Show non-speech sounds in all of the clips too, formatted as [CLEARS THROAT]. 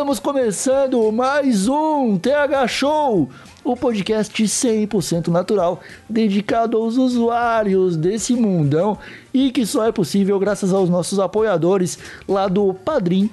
Estamos começando mais um TH Show, o podcast 100% natural dedicado aos usuários desse mundão e que só é possível graças aos nossos apoiadores lá do padrim.com.br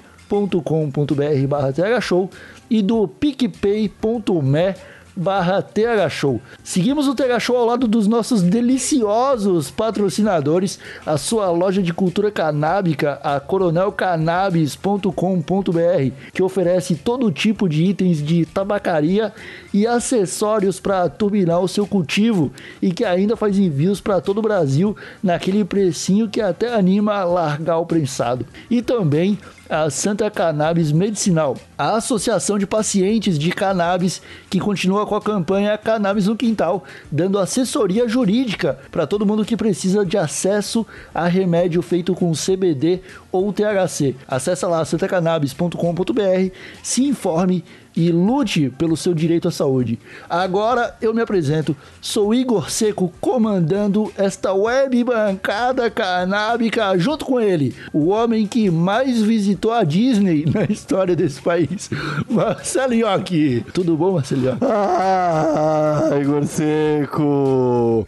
TH Show e do picpay.me barra Show. Seguimos o TH Show ao lado dos nossos deliciosos patrocinadores, a sua loja de cultura canábica, a coronelcannabis.com.br, que oferece todo tipo de itens de tabacaria e acessórios para turbinar o seu cultivo e que ainda faz envios para todo o Brasil naquele precinho que até anima a largar o prensado. E também a Santa Cannabis Medicinal, a Associação de Pacientes de Cannabis, que continua com a campanha Cannabis no Quintal, dando assessoria jurídica para todo mundo que precisa de acesso a remédio feito com CBD ou THC. Acesse lá santacannabis.com.br, se informe e lute pelo seu direito à saúde. Agora eu me apresento, sou Igor Seco comandando esta web bancada canábica junto com ele, o homem que mais visitou a Disney na história desse país, [LAUGHS] Marcelinho aqui. Tudo bom, Marcelinho? Ah, Igor Seco!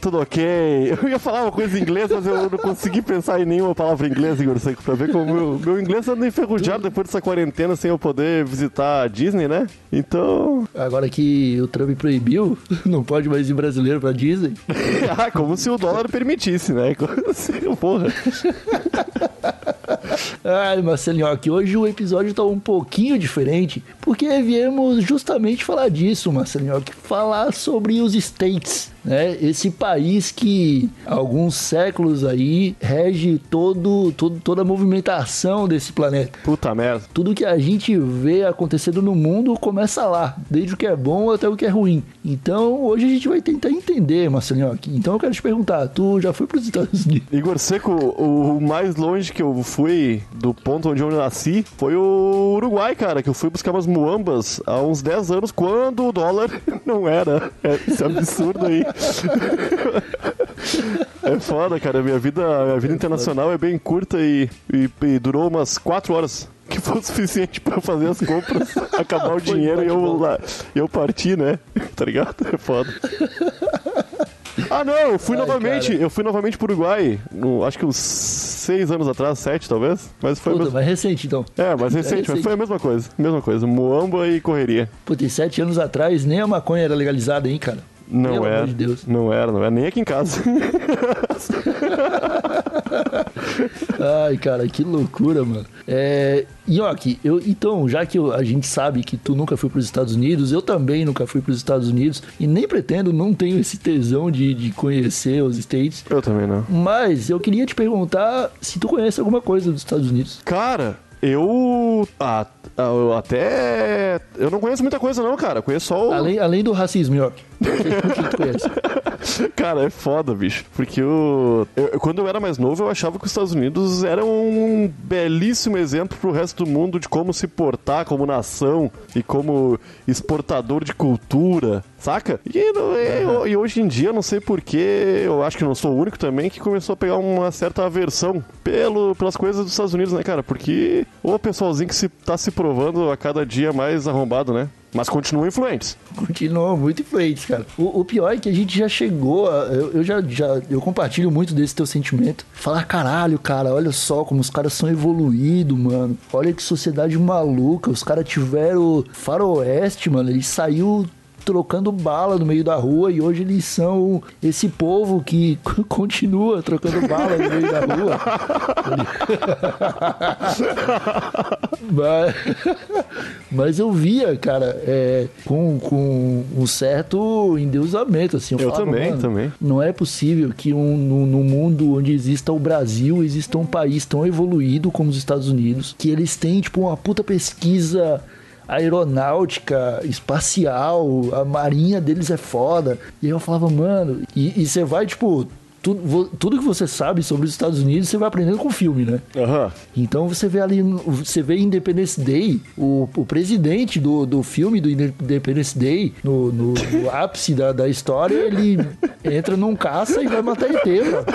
Tudo ok. Eu ia falar uma coisa em inglês, mas eu não consegui pensar em nenhuma palavra em inglês, Igor Seco, pra ver como meu, meu inglês anda enferrujado depois dessa quarentena sem eu poder visitar a Disney, né? Então. Agora que o Trump proibiu, [LAUGHS] não pode mais ir brasileiro pra Disney. [LAUGHS] ah, como se o dólar permitisse, né? Como se- Porra. [LAUGHS] Ai, Marcelinho, aqui hoje o episódio tá um pouquinho diferente, porque viemos justamente falar disso, Marcelinho, que falar sobre os States, né? Esse país que há alguns séculos aí rege todo, todo, toda a movimentação desse planeta. Puta merda. Tudo que a gente vê acontecendo no mundo começa lá, desde o que é bom até o que é ruim. Então, hoje a gente vai tentar entender, Marcelinho. Então, eu quero te perguntar, tu já foi para os Estados Unidos? Igor Seco, o mais longe que eu fui do ponto onde eu nasci foi o Uruguai, cara, que eu fui buscar umas muambas há uns 10 anos, quando o dólar [LAUGHS] não era. É, isso é absurdo aí. [LAUGHS] É foda, cara. Minha vida, minha vida internacional é bem curta e, e- e durou umas 4 horas. Que foi o suficiente pra eu fazer as compras, [LAUGHS] acabar o dinheiro e eu, lá, eu partir, né? Tá ligado? É foda. Ah, não, eu fui Ai, novamente, cara. eu fui novamente pro Uruguai, no- acho que uns seis anos atrás, sete talvez, mas foi Puta, mais recente então. É, mas é recente, mas recente. foi a mesma coisa, mesma coisa, muamba e correria. Puta, e sete anos atrás nem a maconha era legalizada, hein, cara? Não Pelo era, amor de Deus. não era, não era, nem aqui em casa. [LAUGHS] Ai, cara, que loucura, mano. É, Nhoque, eu, então, já que eu- a gente sabe que tu nunca foi pros Estados Unidos, eu também nunca fui pros Estados Unidos e nem pretendo, não tenho esse tesão de, de conhecer os States. eu também não. Mas eu queria te perguntar se tu conhece alguma coisa dos Estados Unidos. Cara, eu. Ah, eu até. Eu não conheço muita coisa, não, cara. Conheço só o. Além, além do racismo, [LAUGHS] conhece? Cara, é foda, bicho. Porque eu, eu- quando eu era mais novo, eu achava que os Estados Unidos eram um belíssimo exemplo pro resto do mundo de como se portar como nação e como exportador de cultura, saca? E, não- e- e hoje em dia, não sei porquê, eu acho que não sou o único também que começou a pegar uma certa aversão pelo, pelas coisas dos Estados Unidos, né, cara? Porque o pessoalzinho que se, tá se provando a cada dia mais arrombado, né? Mas continuam influentes. Continuam muito influentes, cara. O, o pior é que a gente já chegou a, eu, eu já, já eu compartilho muito desse teu sentimento. Falar, caralho, cara, olha só como os caras são evoluídos, mano. Olha que sociedade maluca. Os caras tiveram faroeste, mano. Ele saiu trocando bala no meio da rua e hoje eles são esse povo que [LAUGHS] continua trocando bala no meio da rua. [LAUGHS] mas, mas eu via, cara, é, com, com um certo endeusamento, assim. Eu falava, também, "Mano, também. Não é possível que um, no, no mundo onde exista o Brasil, exista um país tão evoluído como os Estados Unidos, que eles têm, tipo, uma puta pesquisa aeronáutica, espacial, a marinha deles é foda. E aí eu falava, mano, e você vai, tipo, tudo, que você sabe sobre os Estados Unidos, você vai aprendendo com filme, né? Aham. Então você vê ali, você vê Independence Day, o, o presidente do, do filme do Independence Day, no, no- no [LAUGHS] ápice da, da história, ele entra num caça e vai matar ET, mano.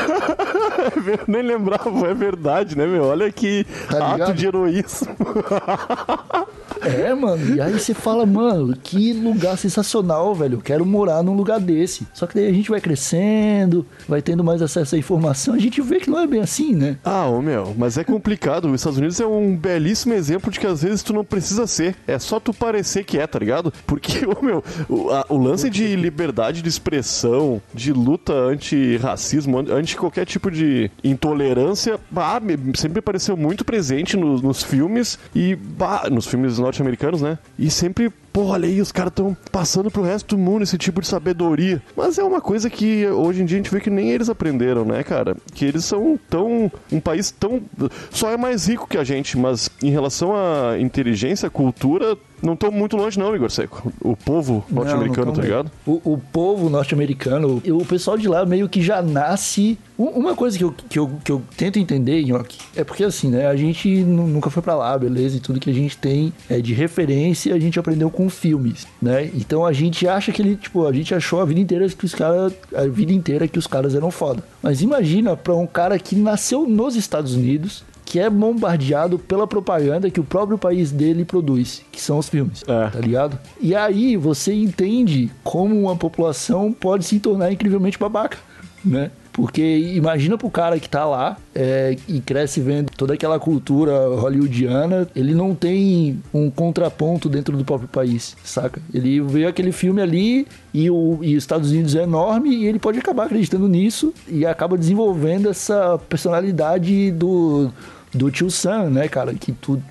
Eu nem lembrava, é verdade, né, meu? Olha que Tá ato de heroísmo. [LAUGHS] É, mano. E aí você fala, mano, que lugar sensacional, velho. Eu quero morar num lugar desse. Só que daí a gente vai crescendo, vai tendo mais acesso à informação, a gente vê que não é bem assim, né? Ah, ô meu, mas é complicado. Os Estados Unidos é um belíssimo exemplo de que às vezes tu não precisa ser. É só tu parecer que é, tá ligado? Porque, [LAUGHS] ô meu, o, a- o lance de liberdade de expressão, de luta anti-racismo, an- anti qualquer tipo de intolerância, bah, sempre pareceu muito presente no- nos filmes e, bah, nos filmes norte-americanos, né? E sempre. Pô, olha aí, os caras estão passando pro resto do mundo esse tipo de sabedoria. Mas é uma coisa que hoje em dia a gente vê que nem eles aprenderam, né, cara? Que eles são tão. um país tão. só é mais rico que a gente, mas em relação à inteligência, cultura, não estão muito longe, não, Igor Seco. O povo norte-americano, tá ligado? O, o povo norte-americano, o pessoal de lá meio que já nasce. Uma coisa que eu, que eu, que eu tento entender, Nhoque, é porque assim, né? A gente nu- nunca foi pra lá, beleza? E tudo que a gente tem é de referência, a gente aprendeu com filmes, né? Então a gente acha que ele, tipo, a gente achou a vida inteira que os caras. A vida inteira que os caras eram foda. Mas imagina pra um cara que nasceu nos Estados Unidos. Que é bombardeado pela propaganda que o próprio país dele produz, que são os filmes É. tá ligado? E aí você entende como uma população pode se tornar incrivelmente babaca, né? Porque imagina pro cara que tá lá é, e cresce vendo toda aquela cultura hollywoodiana, ele não tem um contraponto dentro do próprio país, saca? Ele vê aquele filme ali e, o, e os Estados Unidos é enorme e ele pode acabar acreditando nisso e acaba desenvolvendo essa personalidade do, do tio Sam, né, cara? Que tudo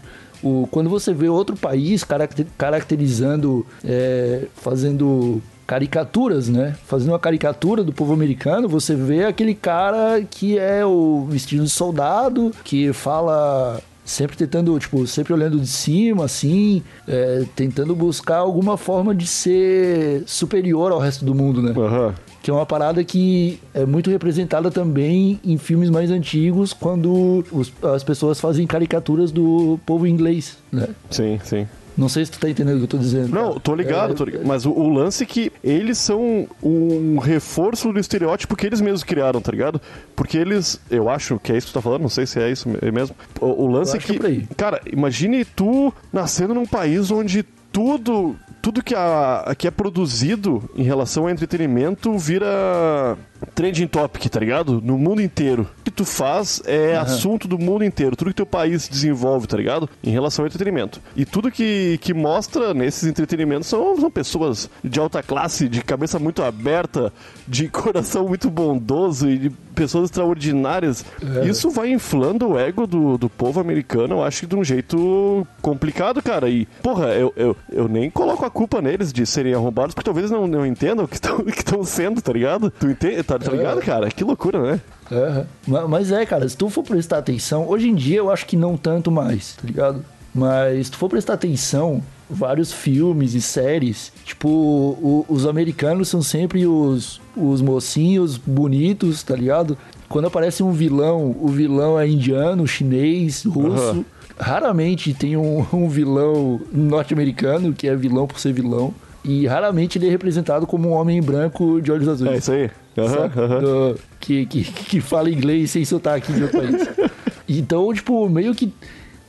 o, quando você vê outro país caracter- caracterizando, é, fazendo caricaturas, né? Fazendo uma caricatura do povo americano, você vê aquele cara que é o vestido de soldado, que fala sempre tentando, tipo, sempre olhando de cima, assim, é, tentando buscar alguma forma de ser superior ao resto do mundo, né? Aham. Que é uma parada que é muito representada também em filmes mais antigos, quando os- as pessoas fazem caricaturas do povo inglês, né? Sim, sim. Não sei se tu tá entendendo o que eu tô dizendo. Não, cara. tô ligado, É, tô ligado. Mas o, o lance é que eles são um reforço do estereótipo que eles mesmos criaram, tá ligado? Porque eles, eu acho que é isso que tu tá falando, não sei se é isso me- mesmo. O, o lance é que que, é cara, imagine tu nascendo num país onde tudo, tudo que, a, que é produzido em relação ao entretenimento vira trending topic, tá ligado? No mundo inteiro. Tu faz é assunto do mundo inteiro. Tudo que teu país desenvolve, tá ligado? Em relação ao entretenimento. E tudo que, que mostra nesses entretenimentos são, são pessoas de alta classe, de cabeça muito aberta, de [LAUGHS] coração muito bondoso e de pessoas extraordinárias. Isso vai inflando o ego do, do povo americano, eu acho que de um jeito complicado, cara. E, porra, eu, eu, eu nem coloco a culpa neles de serem arrombados, porque talvez não, não entendam o que estão [LAUGHS] sendo, tá ligado? Tu entende? Tá, tá ligado, cara? Que loucura, né? Aham. Ma- Mas é, cara, se tu for prestar atenção, hoje em dia eu acho que não tanto mais, tá ligado? Mas se tu for prestar atenção, vários filmes e séries, tipo, o- os americanos são sempre os, os mocinhos bonitos, tá ligado? Quando aparece um vilão, o vilão é indiano, chinês, russo. Aham. Raramente tem um, um vilão norte-americano que é vilão por ser vilão. E raramente ele é representado como um homem branco de olhos azuis. É isso aí. Saca? aham. Do- que, que, que fala inglês sem sotaque de outro país. Então, tipo, meio que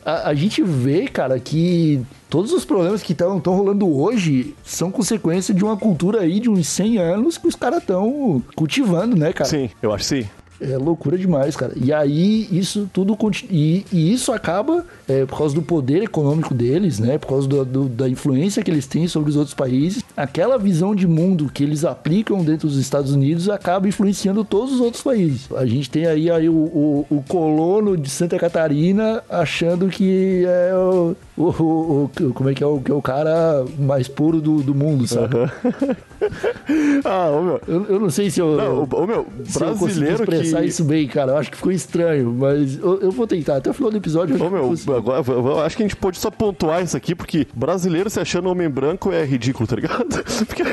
a, a gente vê, cara, que todos os problemas que estão rolando hoje são consequência de uma cultura aí de uns 100 anos que os caras estão cultivando, né, cara? Sim, eu acho sim. É loucura demais, cara. E aí, isso tudo. E, e, isso acaba é, por causa do poder econômico deles, né? Por causa do, do, da influência que eles têm sobre os outros países. Aquela visão de mundo que eles aplicam dentro dos Estados Unidos acaba influenciando todos os outros países. A gente tem aí, aí o, o, o colono de Santa Catarina achando que é o, o, o, como é que é o, que é o cara mais puro do, do mundo, sabe? Uhum. [LAUGHS] ah, ô meu. Eu, eu, não sei se eu. Não, ô, meu, brasileiro eu expressar que... isso bem, cara. Eu acho que ficou estranho, mas eu, eu vou tentar. Até o final do episódio. Ô, meu, agora, eu acho que a gente pode só pontuar isso aqui, porque brasileiro se achando homem branco é ridículo, tá ligado? [LAUGHS] Porque...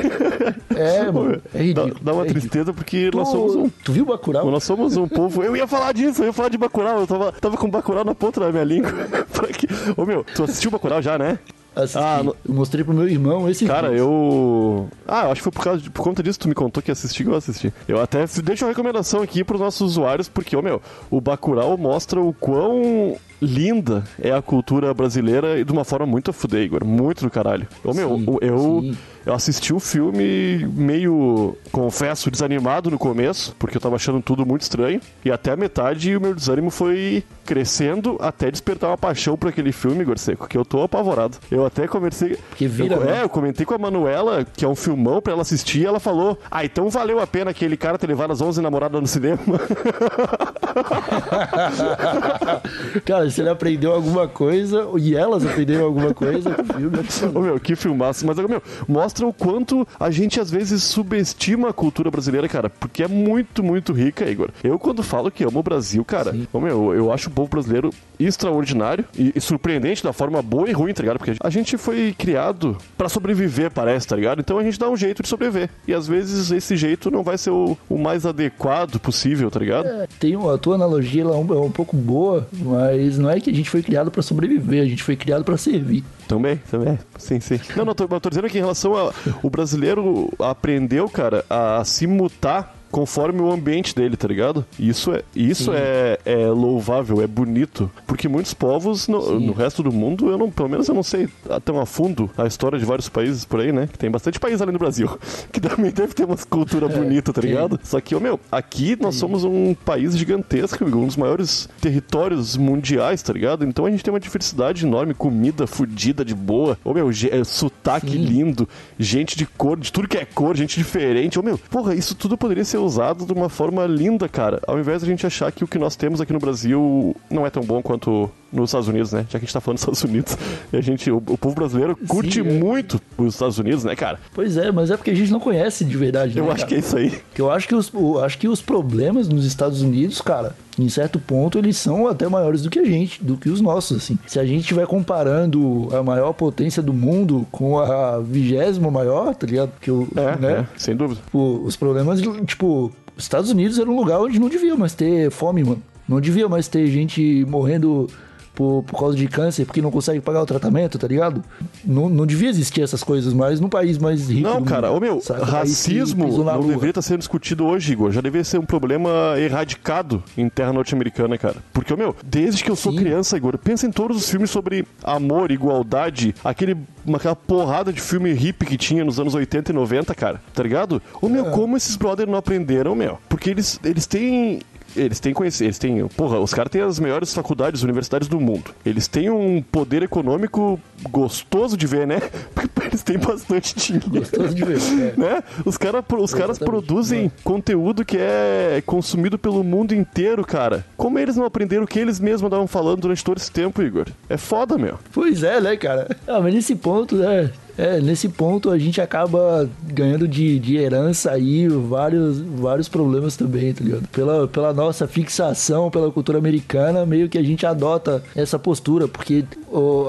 É, mano. É ridículo. Dá, dá uma é tristeza porque tu, nós somos um. Tu viu Bacurau? Nós somos um povo. Eu ia falar disso, eu ia falar de Bacurau. Eu tava, tava com Bacurau na ponta da minha língua. [LAUGHS] que... Ô, meu, tu assistiu Bacurau já, né? Assisti. Ah, no... Mostrei pro meu irmão esse Cara, eu. Ah, acho que foi por, causa de... por conta disso que tu me contou que assistiu, eu assisti. Eu até deixo uma recomendação aqui pros nossos usuários, porque, ô meu, o Bacurau mostra o quão linda é a cultura brasileira e de uma forma muito a fuder, Igor. Muito do caralho. Ô, meu, sim, eu. Sim eu assisti o filme meio, confesso, desanimado no começo, porque eu tava achando tudo muito estranho. E até a metade o meu desânimo foi crescendo até despertar uma paixão por aquele filme, Igor Seco, que eu tô apavorado. Eu até conversei. Que vira, eu, né? É, eu comentei com a Manuela, que é um filmão pra ela assistir, e ela falou: Ah, então valeu a pena aquele cara ter levado as 11 namoradas no cinema. [LAUGHS] [LAUGHS] cara, se ele aprendeu alguma coisa, e elas aprenderam alguma coisa com o filme, é meu, que filmaço. Mas, meu, mostra o quanto a gente às vezes subestima a cultura brasileira, cara, porque é muito, muito rica, Igor. Eu, quando falo que amo o Brasil, cara, eu, eu acho o povo brasileiro extraordinário e, e, surpreendente da forma boa e ruim, tá ligado? Porque a gente foi criado para sobreviver, parece, tá ligado? Então a gente dá um jeito de sobreviver. E às vezes esse jeito não vai ser o, o mais adequado possível, tá ligado? É, tem a tua analogia é um, é um pouco boa, mas não é que a gente foi criado para sobreviver, a gente foi criado para servir. Também, também. Sim, sim. Não, não, tô, tô dizendo que em relação a. O brasileiro aprendeu, cara, a se mutar conforme o ambiente dele, tá ligado? Isso é, isso é, é louvável, é bonito, porque muitos povos no, no, resto do mundo, eu não, pelo menos eu não sei tão a fundo a história de vários países por aí, né? Que tem bastante país além do Brasil, [LAUGHS] que também deve ter uma cultura é, bonita, tá ligado? Só que, ô, meu, aqui nós somos um país gigantesco, um dos maiores territórios mundiais, tá ligado? Então a gente tem uma diversidade enorme, comida fudida de boa, ô, meu, é, sotaque lindo, gente de cor, de tudo que é cor, gente diferente, ô, meu, porra, isso tudo poderia ser usado de uma forma linda, cara. Ao invés de a gente achar que o que nós temos aqui no Brasil não é tão bom quanto nos Estados Unidos, né? Já que a gente tá falando dos Estados Unidos. [LAUGHS] A gente, o, o povo brasileiro curte Sim, é. muito os Estados Unidos, né, cara? Pois é, mas é porque a gente não conhece de verdade, Eu né, acho cara? que é isso aí. Que eu acho que os, eu acho que os problemas nos Estados Unidos, cara, em certo ponto eles são até maiores do que a gente, do que os nossos, assim. Se a gente estiver comparando a maior potência do mundo com a vigésima maior, tá ligado? Que o, é, né? É, sem dúvida. O, os problemas, tipo, os Estados Unidos era um lugar onde não devia mais ter fome, mano. Não devia mais ter gente morrendo por, por causa de câncer, porque não consegue pagar o tratamento, tá ligado? Não, não devia existir essas coisas mais num país mais rico. Não, cara, ô meu, saca? racismo não lua. deveria estar sendo discutido hoje, Igor. Já deveria ser um problema erradicado em terra norte-americana, cara. Porque, ô meu, desde que eu sou Sim. criança, Igor, pensa em todos os filmes sobre amor, igualdade, aquele, aquela porrada de filme hippie que tinha nos anos 80 e 90, cara. Tá ligado? Ô meu, é. como esses brothers não aprenderam, meu? Porque eles, eles têm eles têm conhecimento, eles têm, porra, os caras têm as melhores faculdades, universidades do mundo. Eles têm um poder econômico gostoso de ver, né? [LAUGHS] Porque eles têm bastante dinheiro. Gostoso de ver, é. né? Os, cara, os caras produzem é. conteúdo que é consumido pelo mundo inteiro, cara. Como eles não aprenderam o que eles mesmos andavam falando durante todo esse tempo, Igor? É foda, meu. Pois é, né, cara? Ah, mas nesse ponto, né? É, nesse ponto a gente acaba ganhando de, de herança aí vários, vários problemas também, tá ligado? Pela, pela nossa fixação pela cultura americana, meio que a gente adota essa postura, porque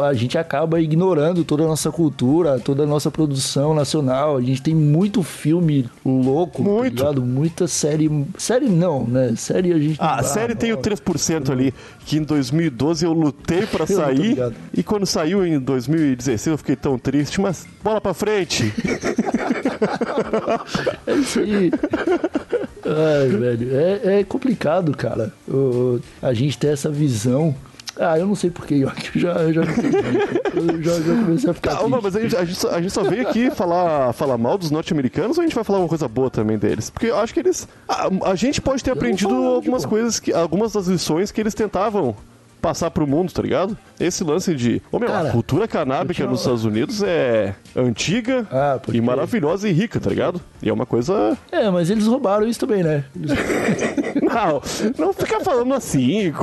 a gente acaba ignorando toda a nossa cultura, toda a nossa produção nacional. A gente tem muito filme louco, tá muito. tá? Muita série. Série não, né? Série a gente. Ah, a série tem o 3% ali, que em 2012 eu lutei para [LAUGHS] sair. E quando saiu em 2016 eu fiquei tão triste, mas bola pra frente. [LAUGHS] é isso aí. Ai, velho, é, é complicado, cara. O, a gente ter essa visão Ah, eu não sei porquê, eu já, eu já, eu já, já comecei a ficar. Calma, triste. mas a gente, a, gente só, a gente só veio aqui falar, falar mal dos norte-americanos ou a gente vai falar uma coisa boa também deles? Porque eu acho que eles. A, a gente pode ter aprendido algumas coisas, que, algumas das lições que eles tentavam passar pro mundo, tá ligado? Esse lance de. Ô meu, Cara, a cultura canábica tinha- nos Estados Unidos é antiga Ah, pode e maravilhosa e rica, tá ligado? E é uma coisa. É, mas eles roubaram isso também, né? [LAUGHS] Não, não fica falando assim.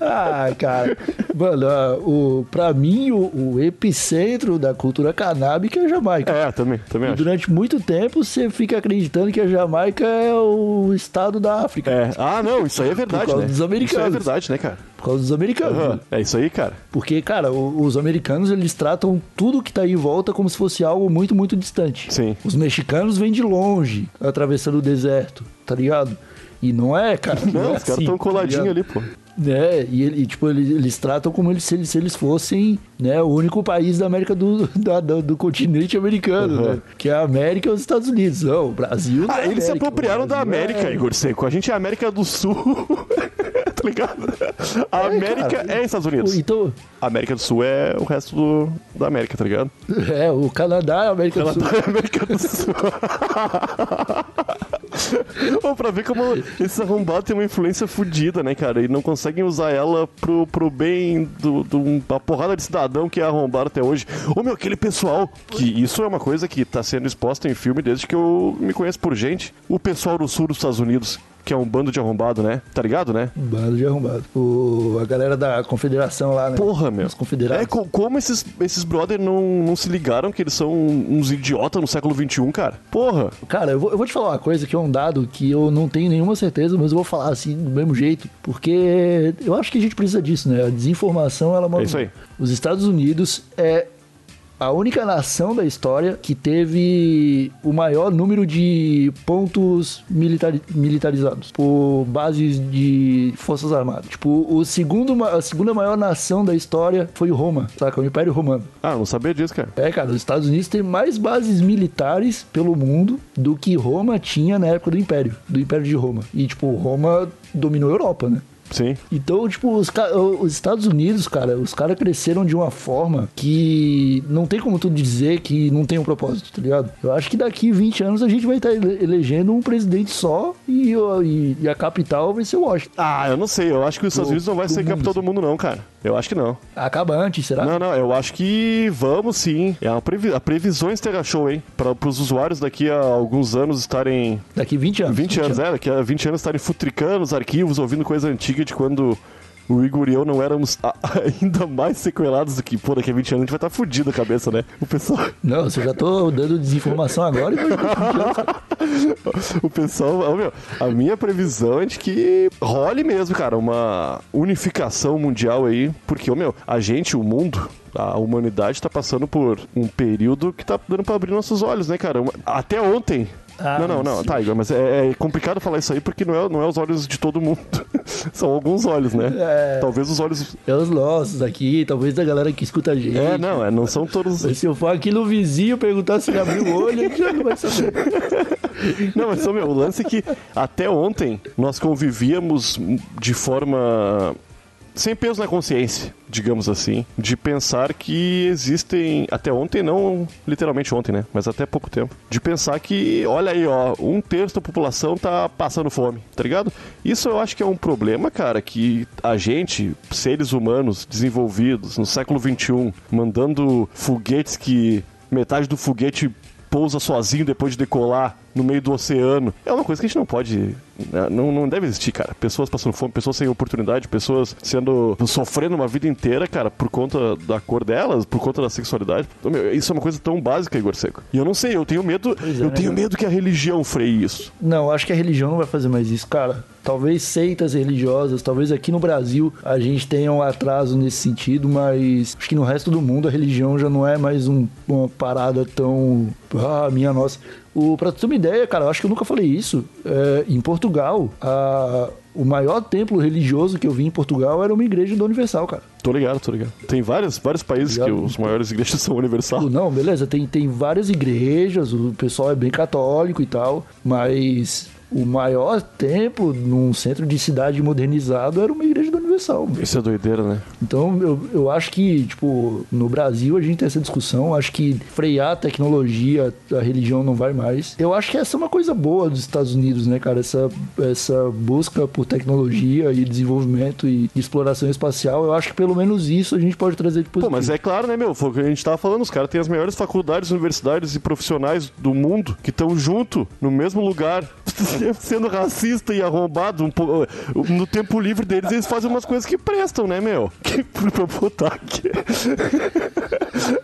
Ah, cara. Mano, ah, o, pra mim, o, o epicentro da cultura canábica é a Jamaica. É, também, também E acho. durante muito tempo você fica acreditando que a Jamaica é o estado da África. É. Ah, não, isso aí é verdade, causa né? dos Isso aí é americanos. Verdade, né, cara? Por causa dos americanos. Aham, né? É isso aí, cara. Porque, cara, o- os americanos eles tratam tudo que tá aí em volta como se fosse algo muito, muito distante. Sim. Os mexicanos vêm de longe, atravessando o deserto, tá ligado? E não é, cara. [LAUGHS] Não, é os caras assim, estão tá coladinhos ligado? ali, pô. É, e, ele, tipo, eles, eles tratam como eles, se, eles, se eles fossem né, o único país da América do, [LAUGHS] da- do, do continente americano, Uhum. né? Que é a América e os Estados Unidos. Não, o Brasil. não Ah, é eles se América, apropriaram o da América, é- Igor Seco. A gente é a América do Sul. [LAUGHS] tá ligado? A América cara. é Estados Unidos. Então, A América do Sul é o resto do, da América, tá ligado? [LAUGHS] é, o Canadá é a América do Sul. É a América do Sul. [LAUGHS] Pra ver como esses arrombados têm uma influência fodida, né, cara? E não conseguem usar ela pro, pro bem do, do, da porrada de cidadão que é arrombado até hoje. Ô, meu, aquele pessoal, que isso é uma coisa que tá sendo exposta em filme desde que eu me conheço por gente. O pessoal do sul dos Estados Unidos, que é um bando de arrombado, né? Tá ligado, né? Bando de arrombado. O, a galera da confederação lá, né? Porra, meu. Os confederados. É, co- como esses, esses brother não, não se ligaram que eles são uns idiotas no século XXI, cara? Porra. Cara, eu vou, eu vou te falar uma coisa que é um dado que eu não tenho nenhuma certeza, mas eu vou falar assim do mesmo jeito, porque eu acho que a gente precisa disso, né? A desinformação, ela manda. É isso aí. Os Estados Unidos é a única nação da história que teve o maior número de pontos militari- militarizados por bases de forças armadas. Tipo, o segundo, a segunda maior nação da história foi Roma, saca? O Império Romano. Ah, não sabia disso, cara. É, cara, os Estados Unidos têm mais bases militares pelo mundo do que Roma tinha na época do Império, do Império de Roma. E, tipo, Roma dominou a Europa, né? Sim. Então, tipo, os, os Estados Unidos, cara, os caras cresceram de uma forma que não tem como tu dizer que não tem um propósito, tá ligado? Eu acho que daqui 20 anos a gente vai estar ele- elegendo um presidente só e, e- e a capital vai ser Washington. Ah, eu não sei. Eu acho que os Estados Do- Unidos não vai ser mundo, capital do mundo, não, cara. Eu acho que não. Acaba antes, será? Não, não, eu acho que vamos sim. É uma previ... a previsões Terra Show, hein? Para os usuários daqui a alguns anos estarem. Daqui 20 anos. 20 anos, é, daqui a 20 anos estarem futricando os arquivos, ouvindo coisa antiga de quando o Igor e eu não éramos [LAUGHS] ainda mais sequelados do que, pô, daqui a 20 anos a gente vai estar fudido a cabeça, né? O pessoal. [LAUGHS] Não, eu já tô dando desinformação agora e O pessoal, meu, a minha previsão é de que role mesmo, cara, uma unificação mundial aí, porque, ô, meu, a gente, o mundo, a humanidade tá passando por um período que tá dando pra abrir nossos olhos, né, cara? Até ontem. Ah, não, não, não, sim. tá, Igor, mas é, é complicado falar isso aí porque não é, não é os olhos de todo mundo. [LAUGHS] São alguns olhos, né? É. Talvez os olhos. É os nossos aqui, talvez da galera que escuta a gente. É, não, é, não são todos. Mas se eu for aqui no vizinho perguntar se ele abriu o olho, ele já não vai saber. [LAUGHS] Não, mas meu, o lance é que até ontem nós convivíamos de forma sem peso na consciência, digamos assim, de pensar que existem até ontem não literalmente ontem, né, mas até pouco tempo, de pensar que olha aí, ó, um terço da população tá passando fome, tá ligado? Isso eu acho que é um problema, cara, que a gente, seres humanos desenvolvidos no século 21, mandando foguetes que metade do foguete pousa sozinho depois de decolar no meio do oceano. É uma coisa que a gente não pode. Né, Não, não deve existir, cara. Pessoas passando fome, pessoas sem oportunidade, pessoas sendo. sofrendo uma vida inteira, cara, por conta da cor delas, por conta da sexualidade. Então, meu, Isso é uma coisa tão básica, Igor Seco. E eu não sei, eu tenho medo. É, eu né, tenho cara? medo que a religião freie isso. Não, acho que a religião não vai fazer mais isso, cara. Talvez seitas religiosas, talvez aqui no Brasil a gente tenha um atraso nesse sentido, mas acho que no resto do mundo a religião já não é mais um- uma parada tão. Ah, minha nossa. O, pra tu ter uma ideia, cara, eu acho que eu nunca falei isso. É, em Portugal, a- o maior templo religioso que eu vi em Portugal era uma igreja da Universal, cara. Tô ligado, tô ligado. Tem vários, vários países que Ligado? os maiores [LAUGHS] igrejas são universal. Não, beleza, tem, tem várias igrejas, o pessoal é bem católico e tal, mas o maior templo num centro de cidade modernizado era uma igreja da Isso é doideira, né? Então eu, eu acho que, tipo, no Brasil a gente tem essa discussão. Acho que frear a tecnologia, a religião não vai mais. Eu acho que essa é uma coisa boa dos Estados Unidos, né, cara? Essa, essa busca por tecnologia e desenvolvimento e exploração espacial. Eu acho que pelo menos isso a gente pode trazer de Pô, positivo. mas é claro, né, meu? Foi o que a gente tava falando. Os caras têm as maiores faculdades, universidades e profissionais do mundo que estão junto, no mesmo lugar, [LAUGHS] sendo racista e arrombado. Um pouco, no tempo livre deles, eles fazem coisas que prestam, né, meu? [LAUGHS] Que pra botar aqui.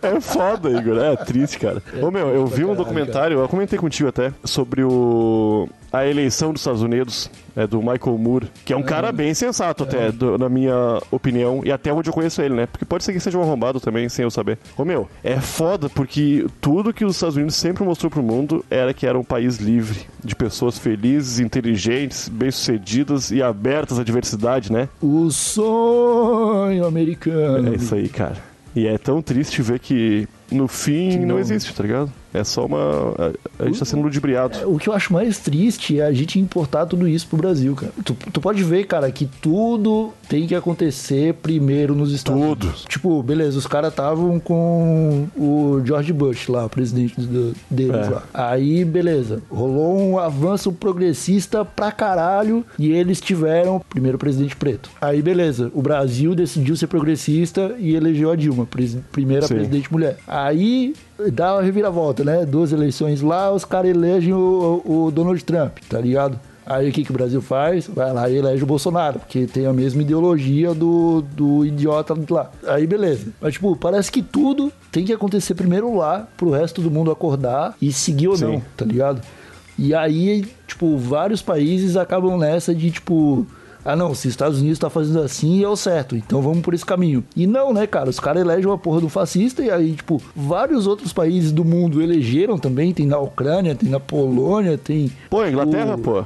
É foda, Igor. É triste, cara. Ô, meu, eu vi um documentário, eu comentei contigo até, sobre o. A eleição dos Estados Unidos, é do Michael Moore, que é um cara bem sensato, até, do- na minha opinião, e até onde eu conheço ele, né? Porque pode ser que seja um arrombado também, sem eu saber. Ô, meu, é foda porque tudo que os Estados Unidos sempre mostrou pro mundo era que era um país livre, de pessoas felizes, inteligentes, bem-sucedidas e abertas à diversidade, né? O sonho americano. É isso aí, cara. E é tão triste ver que no fim não, não- existe, tá ligado? É só uma. A, gente tá sendo ludibriado. O que eu acho mais triste é a gente importar tudo isso pro Brasil, cara. Tu, tu pode ver, cara, que tudo tem que acontecer primeiro nos Estados Tudo. Unidos. Tipo, beleza, os caras estavam com o George Bush lá, o presidente do- deles É. lá. Aí, beleza, rolou um avanço progressista pra caralho e eles tiveram o primeiro presidente preto. Aí, beleza, o Brasil decidiu ser progressista e elegeu a Dilma, pres- primeira Sim. presidente mulher. Aí dá uma reviravolta, né? Duas eleições lá, os caras elegem o, o Donald Trump, tá ligado? Aí o que, que o Brasil faz? Vai lá e elege o Bolsonaro, porque tem a mesma ideologia do, do idiota lá. Aí beleza. Mas, tipo, parece que tudo tem que acontecer primeiro lá, pro resto do mundo acordar e seguir ou Sim. não, tá ligado? E aí, tipo, vários países acabam nessa de, tipo, ah não, se os Estados Unidos tá fazendo assim, é o certo, então vamos por esse caminho. E não, né, cara, os caras elegem uma porra do fascista e aí, tipo, vários outros países do mundo elegeram também, tem na Ucrânia, tem na Polônia, tem... Pô, Inglaterra, o- pô.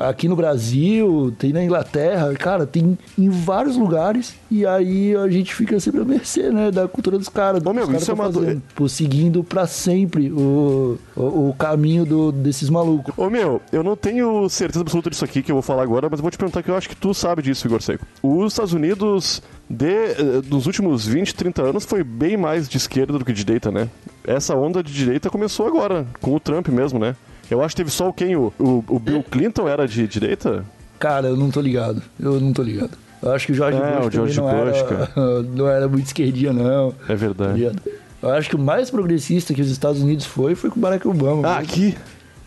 Aqui no Brasil, tem na Inglaterra, cara, tem em vários lugares. E aí a gente fica sempre à mercê, né, da cultura dos caras. Ô, meu, dos caras isso é tão uma do- fazendo, seguindo pra sempre o, o, o caminho do, desses malucos. Ô meu, eu não tenho certeza absoluta disso aqui que eu vou falar agora, mas eu vou te perguntar que eu acho que tu sabe disso, Igor Seco. Os Estados Unidos, de, eh, dos últimos 20, 30 anos, foi bem mais de esquerda do que de direita, né? Essa onda de direita começou agora, com o Trump mesmo, né? Eu acho que teve só o quem? O, o, o Bill Clinton era de direita? Cara, eu não tô ligado. Eu não tô ligado. Eu acho que o George É, Bush o George não, Bush, era, [LAUGHS] não era muito esquerdinha, não. É tá verdade. ligado? Eu acho que o mais progressista que os Estados Unidos foi foi com o Barack Obama. Ah, mesmo. aqui.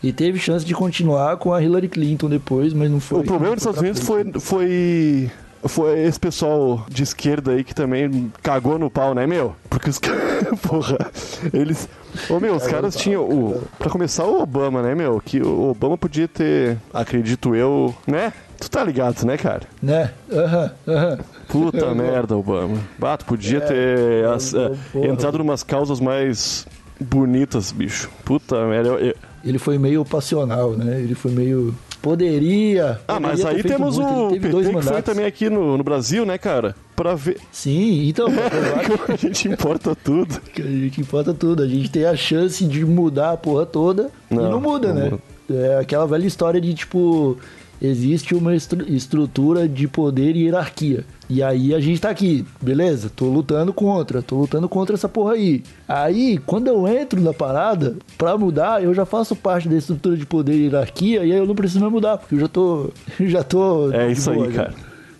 E teve chance de continuar com a Hillary Clinton depois, mas não foi. O problema dos Estados Unidos foi, foi. Foi esse pessoal de esquerda aí que também cagou no pau, né, meu? Porque os caras. [LAUGHS] Porra. Eles. Ô, meu, os caras tinham. O, pra começar, o Obama, né, meu? Que o Obama podia ter, acredito eu, né? Tu tá ligado, né, cara? Né? Aham, aham. Puta merda, Obama. Bato, podia ter as- eh, entrado numas causas mais bonitas, bicho. Puta merda. Ele foi meio passional, né? Ele foi meio. Poderia. Ah, mas poderia ter aí temos muito. O PT que foi mandatos. também aqui no, no Brasil, né, cara? Pra ver. Sim, então, [LAUGHS] Como a gente importa tudo. que a gente importa tudo. A gente tem a chance de mudar a porra toda e Não, não muda, não né? muda. É aquela velha história de tipo. Existe uma estru- estrutura de poder e hierarquia. E aí a gente tá aqui, beleza? Tô lutando contra, tô lutando contra essa porra aí. Aí, quando eu entro na parada, pra mudar, eu já faço parte da estrutura de poder e hierarquia, e aí eu não preciso mais mudar, porque eu já tô. [LAUGHS] Já tô. É isso aí, boa, já. cara.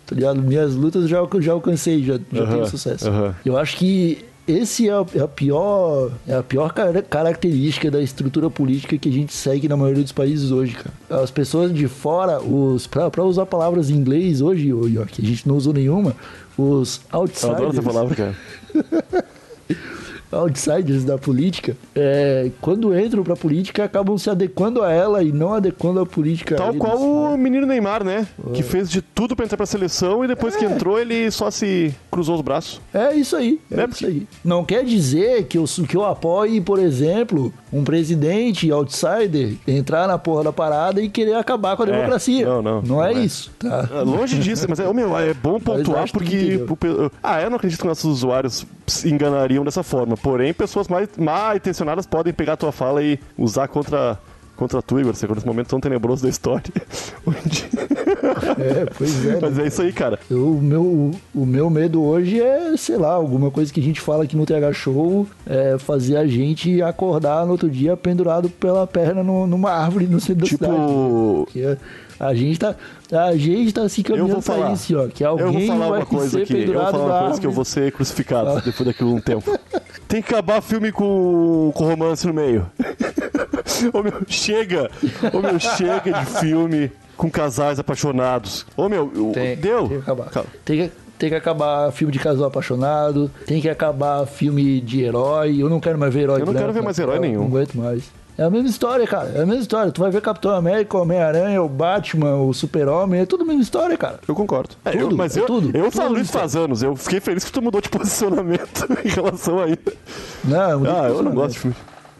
Tá ligado? Minhas lutas eu já, já alcancei, já, já Aham, tenho sucesso. aham. Eu acho que esse é a, é a pior é a pior cara- característica da estrutura política que a gente segue na maioria dos países hoje, cara. As pessoas de fora, os pra, pra usar palavras em inglês hoje, York, a gente não usou nenhuma, os Eu outsiders, adoro essa palavra, cara. [LAUGHS] outsiders da política, é, quando entram pra política acabam se adequando a ela e não adequando a política a Tal eles. qual o menino Neymar, né? Que fez de tudo pra entrar pra seleção e depois que É. entrou ele só se cruzou os braços. É isso aí, é Né, isso aí. Não quer dizer que eu, que eu apoie, por exemplo, um presidente outsider entrar na porra da parada e querer acabar com a É, democracia. não, não, Não é não é. isso, tá? Ah, Longe disso, mas é, meu, é bom pontuar porque. Ah, eu não acredito que nossos usuários se enganariam dessa forma. Porém, pessoas mais mal intencionadas podem pegar a tua fala e usar contra contra tu, Igor. Você nesse momento tão tenebroso da história. [LAUGHS] Onde... É, pois é. Mas né? é isso aí, cara. Eu- O meu, o meu medo hoje é, sei lá, alguma coisa que a gente fala aqui no TH Show, é fazer a gente acordar no outro dia pendurado pela perna no- numa árvore no centro da cidade. Tipo, a gente tá, a gente tá se caminhando pra isso, ó. Que alguém eu vou falar vai uma coisa aqui. Eu vou falar uma coisa que eu vou ser crucificado Fala. depois daquilo um tempo. Tem que acabar filme com, com romance no meio. Ô meu, chega! Ô meu, chega de filme com casais apaixonados. Ô meu, Tem, deu? Tem que acabar. Calma. Tem que, tem que acabar filme de casal apaixonado. Tem que acabar filme de herói. Eu não quero mais ver herói Eu não branco quero ver mais herói nenhum. Não aguento mais. É a mesma história, cara. É a mesma história. Tu vai ver Capitão América, o Homem-Aranha, o Batman, o Super-Homem. É tudo a mesma história, cara. Eu concordo. É, eu- Tudo, mas é eu, tudo. eu Tudo falo isso. isso faz anos. Eu fiquei feliz que tu mudou de [LAUGHS] posicionamento em relação a isso. Não, muito Ah, eu não gosto de filme.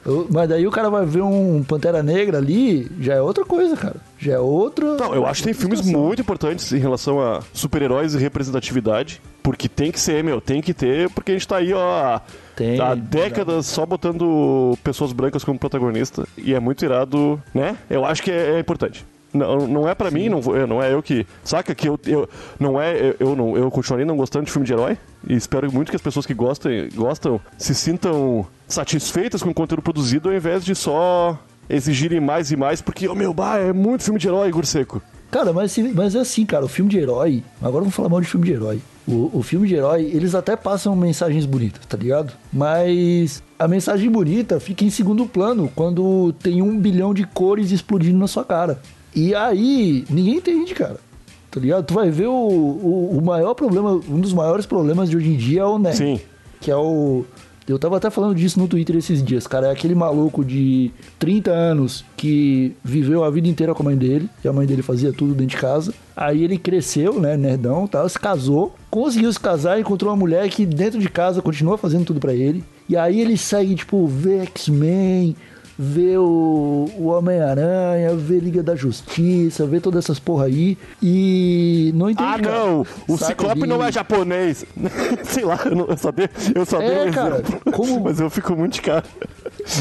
Eu- mas daí o cara vai ver um Pantera Negra ali, já é outra coisa, cara. Já é outra. Não, eu acho que tem filmes muito importantes em relação a super-heróis e representatividade. Porque tem que ser, meu, tem que ter, porque a gente tá aí, ó, Tem, há décadas só botando pessoas brancas como protagonista. E é muito irado, né? Eu acho que é, é importante. Não, não é pra mim, não, não é eu que. Saca que eu. eu não é. Eu, eu não, eu continuarei não gostando de filme de herói. E espero muito que as pessoas que gostem, gostam se sintam satisfeitas com o conteúdo produzido ao invés de só exigirem mais e mais, porque, oh meu, bah, é muito filme de herói, Igor Seco. Cara, mas, mas é assim, cara, o filme de herói. Agora vamos falar mal de filme de herói. O, o filme de herói, eles até passam mensagens bonitas, tá ligado? Mas a mensagem bonita fica em segundo plano quando tem um bilhão de cores explodindo na sua cara. E aí, ninguém entende, cara. Tá ligado? Tu vai ver o, o, o maior problema, um dos maiores problemas de hoje em dia é o nerd. Sim. Que é o. Eu tava até falando disso no Twitter esses dias, cara. É aquele maluco de 30 anos que viveu a vida inteira com a mãe dele, e a mãe dele fazia tudo dentro de casa. Aí ele cresceu, né, nerdão, tal, se casou, conseguiu se casar, encontrou uma mulher que dentro de casa continua fazendo tudo pra ele. E aí ele segue, tipo, vê X-Men, vê o, o Homem-Aranha, vê Liga da Justiça, vê todas essas porra aí e não entende. Ah, cara. não! O Saca? Ciclope E- não é japonês. [LAUGHS] Sei lá, eu, não- eu só dei, eu só dei É, um cara, exemplo. como- Mas eu fico muito de cara.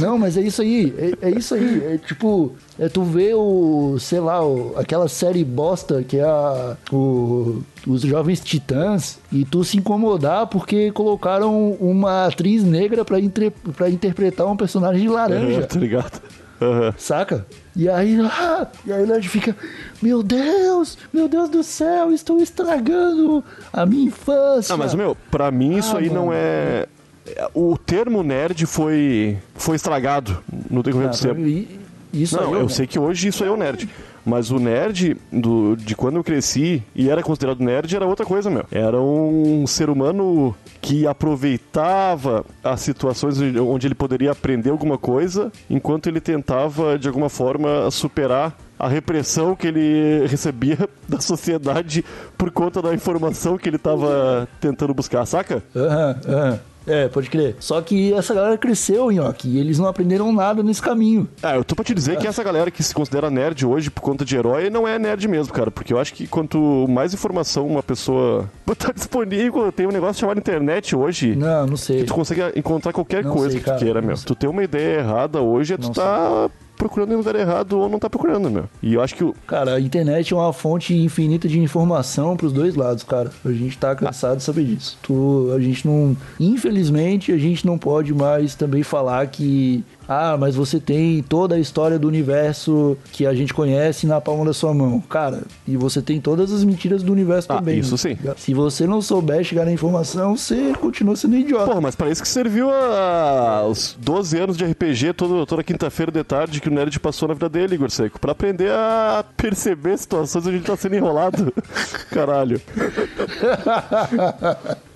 Não, mas é isso aí, é, é isso aí. É tipo, é tu vê o, sei lá, o- aquela série bosta que é a, o, os Jovens Titãs e tu se incomodar porque colocaram uma atriz negra pra, entre, pra interpretar um personagem de laranja. Aham, tá ligado? Aham. Saca? E aí, ah, e aí o Nerd fica, meu Deus, meu Deus do céu, estou estragando a minha infância. Ah, mas, meu, pra mim isso Ah, aí não mano. é... é- O termo nerd foi, foi estragado no decorrer Ah, do tempo. Isso Não, aí, eu sei que hoje isso aí é o nerd. Mas o nerd do, de quando eu cresci e era considerado nerd era outra coisa, meu. Era um ser humano que aproveitava as situações onde ele poderia aprender alguma coisa, enquanto ele tentava, de alguma forma, superar a repressão que ele recebia [LAUGHS] da sociedade por conta da informação que ele estava tentando buscar, saca? Aham, aham. É, pode crer. Só que essa galera cresceu, Nhoque, e eles não aprenderam nada nesse caminho. Ah, eu tô pra te dizer que essa galera que se considera nerd hoje por conta de herói não é nerd mesmo, cara. Porque eu acho que quanto mais informação uma pessoa [LAUGHS] botar disponível, tem um negócio chamado internet hoje. Não, não sei. Que tu consegue encontrar qualquer Não coisa sei, que tu cara, queira, não meu. sei. Tu tem uma ideia errada hoje, é tu Não tá procurando em lugar errado ou não tá procurando, meu. E eu acho que o. Cara, a internet é uma fonte infinita de informação pros dois lados, cara. A gente tá cansado de saber disso. Tu, a gente não. Infelizmente, a gente não pode mais também falar que. Ah, mas você tem toda a história do universo que a gente conhece na palma da sua mão. Cara, e você tem todas as mentiras do universo Ah, também. isso sim. Se você não souber chegar na informação, você continua sendo idiota. Porra, mas para isso que serviu a- os 12 anos de RPG todo, toda quinta-feira de tarde que o Nerd passou na vida dele, Igor Seco. Pra aprender a perceber situações onde ele tá sendo enrolado. [LAUGHS] Caralho. [LAUGHS]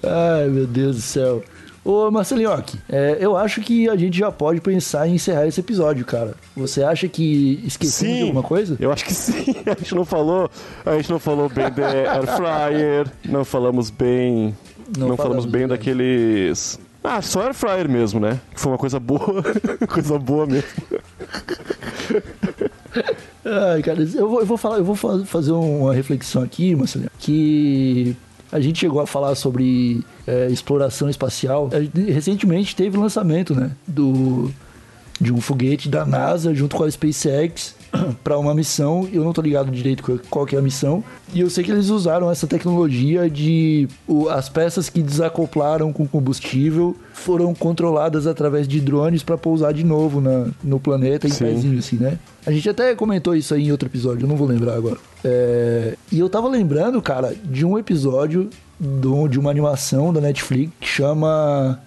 Ai, meu Deus do céu. Ô, Marcelinhoque, é, eu acho que a gente já pode pensar em encerrar esse episódio, cara. Você acha que esquecemos de alguma coisa? eu acho que sim. [LAUGHS] A gente não falou, a gente não falou bem de Air Fryer, não falamos bem, Não não, falamos falamos, bem daqueles ah, só Air Fryer mesmo, né? Que foi uma coisa boa, [LAUGHS] coisa boa mesmo. Ai, cara, eu vou, eu vou falar, eu vou fa- fazer uma reflexão aqui, Marcelinho, que a gente chegou a falar sobre é, exploração espacial. Recentemente teve o lançamento, né, do de um foguete da NASA junto com a SpaceX [CLEARS THROAT] para uma missão. Eu não tô ligado direito qual- que é a missão. E eu sei que eles usaram essa tecnologia de o- as peças que desacoplaram com combustível foram controladas através de drones para pousar de novo na- no planeta em Sim. pezinho, assim, né? A gente até comentou isso aí em outro episódio, eu não vou lembrar agora. É, E eu tava lembrando, cara, de um episódio do- de uma animação da Netflix que chama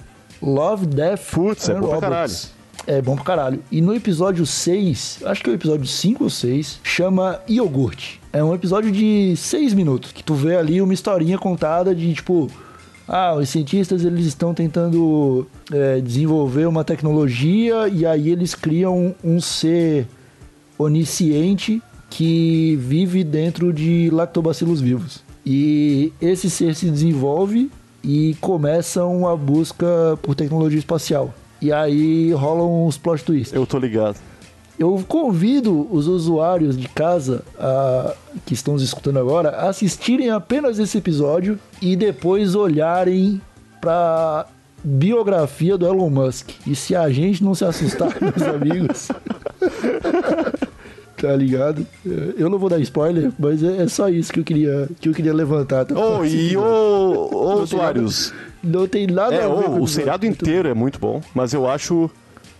Love, Death Putz, é and pra Robots. É bom pra caralho. E no episódio 6, acho que é o episódio 5 ou 6, chama Iogurte. É um episódio de 6 minutos, que tu vê ali uma historinha contada de tipo. Ah, os cientistas eles estão tentando é, desenvolver uma tecnologia e aí eles criam um ser onisciente que vive dentro de lactobacilos vivos. E esse ser se desenvolve e começa uma busca por tecnologia espacial. E aí rolam uns plot twists. Eu tô ligado. Eu convido os usuários de casa a- que estão nos escutando agora a assistirem apenas esse episódio e depois olharem pra biografia do Elon Musk. E se a gente não se assustar, [LAUGHS] meus amigos. [LAUGHS] tá ligado? Eu não vou dar spoiler, mas é é só isso que eu queria, que eu queria levantar. tá? Ô, e ô, tem usuários. Não tem nada É, a ver com o episódio. seriado inteiro é muito bom, mas eu acho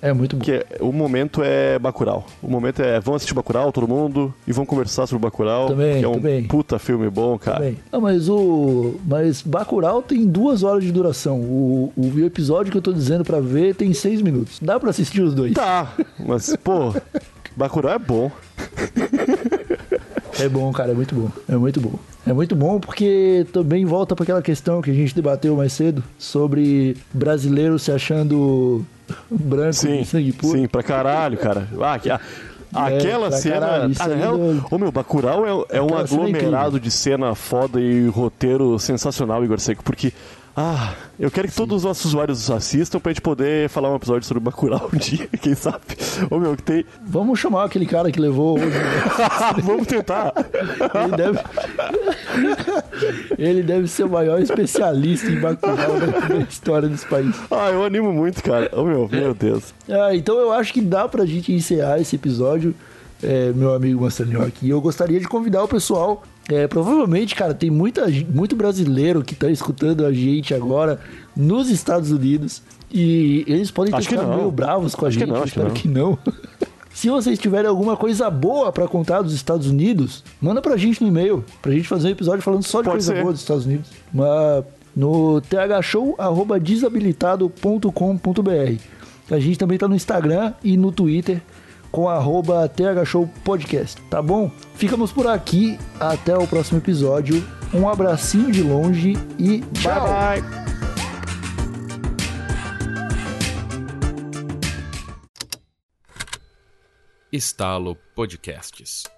É muito bom. que é- o momento é Bacurau. O momento é, vamos assistir Bacurau, todo mundo, e vamos conversar sobre Bacurau, Também, que é um também. puta filme bom, cara. Bem, ah, mas o. Mas Bacurau tem duas horas de duração. O, o episódio que eu tô dizendo pra ver tem seis minutos. Dá pra assistir os dois. Tá, mas, pô, [LAUGHS] Bacurau é bom. [LAUGHS] É bom, cara, é muito bom. É muito bom. É muito bom porque também volta pra aquela questão que a gente debateu mais cedo sobre brasileiro se achando branco Sim, sangue puro. sim, pra caralho, cara. Ah, que, a- aquela pra cena. caralho, isso ah, real, do- Ô meu, Bacurau é, é um cena é aglomerado de cena foda e roteiro sensacional, Igor Seco, porque. Ah, eu quero que todos os nossos usuários assistam pra gente poder falar um episódio sobre Bacurau um dia, [LAUGHS] quem sabe? Ô meu, que tem. Vamos chamar aquele cara que levou hoje. [LAUGHS] Vamos tentar. Ele deve. Ele deve ser o maior especialista em Bacurau da da história desse país. Ah, eu animo muito, cara. Ô meu, meu Deus. Ah, então eu acho que dá pra gente encerrar esse episódio, é, meu amigo Marcelinho aqui. Eu gostaria de convidar o pessoal. É, provavelmente, cara, tem muita, muito brasileiro que tá escutando a gente agora nos Estados Unidos. E eles podem ter Acho que ficado não. meio bravos com a Acho que gente. não, eu acho que espero não. que não. [LAUGHS] Se vocês tiverem alguma coisa boa pra contar dos Estados Unidos, manda pra gente no e-mail, pra gente fazer um episódio falando só de Pode coisa ser. boa dos Estados Unidos. No thshow@desabilitado.com.br. A gente também tá no Instagram e no Twitter com arroba thshowpodcast, tá bom? Ficamos por aqui, até o próximo episódio. Um abracinho de longe e tchau! Bye bye. Estalo Podcasts.